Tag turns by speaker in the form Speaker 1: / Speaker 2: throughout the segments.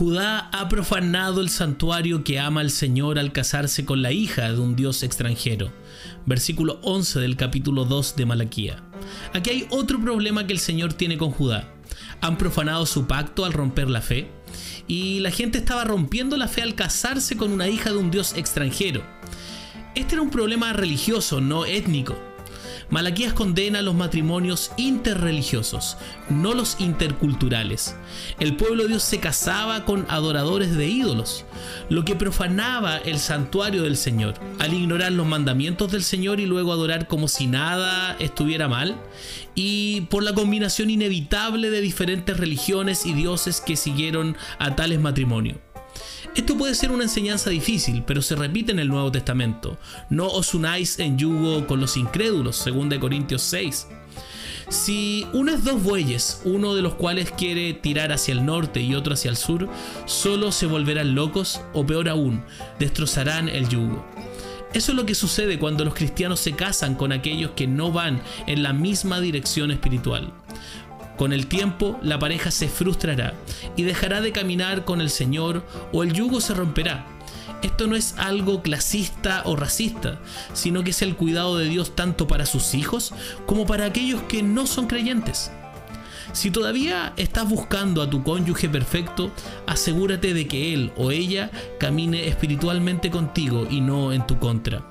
Speaker 1: Judá ha profanado el santuario que ama al Señor al casarse con la hija de un dios extranjero. Versículo 11 del capítulo 2 de Malaquía. Aquí hay otro problema que el Señor tiene con Judá. Han profanado su pacto al romper la fe y la gente estaba rompiendo la fe al casarse con una hija de un dios extranjero. Este era un problema religioso, no étnico. Malaquías condena los matrimonios interreligiosos, no los interculturales. El pueblo de Dios se casaba con adoradores de ídolos, lo que profanaba el santuario del Señor. Al ignorar los mandamientos del Señor y luego adorar como si nada estuviera mal, y por la combinación inevitable de diferentes religiones y dioses que siguieron a tales matrimonios. Esto puede ser una enseñanza difícil, pero se repite en el Nuevo Testamento. No os unáis en yugo con los incrédulos, 2 Corintios 6. Si unes dos bueyes, uno de los cuales quiere tirar hacia el norte y otro hacia el sur, solo se volverán locos o peor aún, destrozarán el yugo. Eso es lo que sucede cuando los cristianos se casan con aquellos que no van en la misma dirección espiritual. Con el tiempo la pareja se frustrará y dejará de caminar con el Señor o el yugo se romperá. Esto no es algo clasista o racista, sino que es el cuidado de Dios tanto para sus hijos como para aquellos que no son creyentes. Si todavía estás buscando a tu cónyuge perfecto, asegúrate de que él o ella camine espiritualmente contigo y no en tu contra.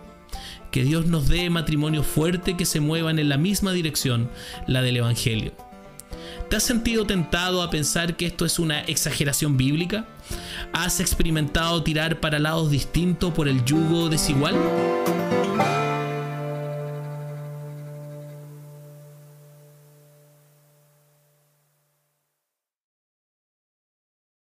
Speaker 1: Que Dios nos dé matrimonio fuerte que se muevan en la misma dirección, la del Evangelio. ¿Te has sentido tentado a pensar que esto es una exageración bíblica? ¿Has experimentado tirar para lados distintos por el yugo desigual?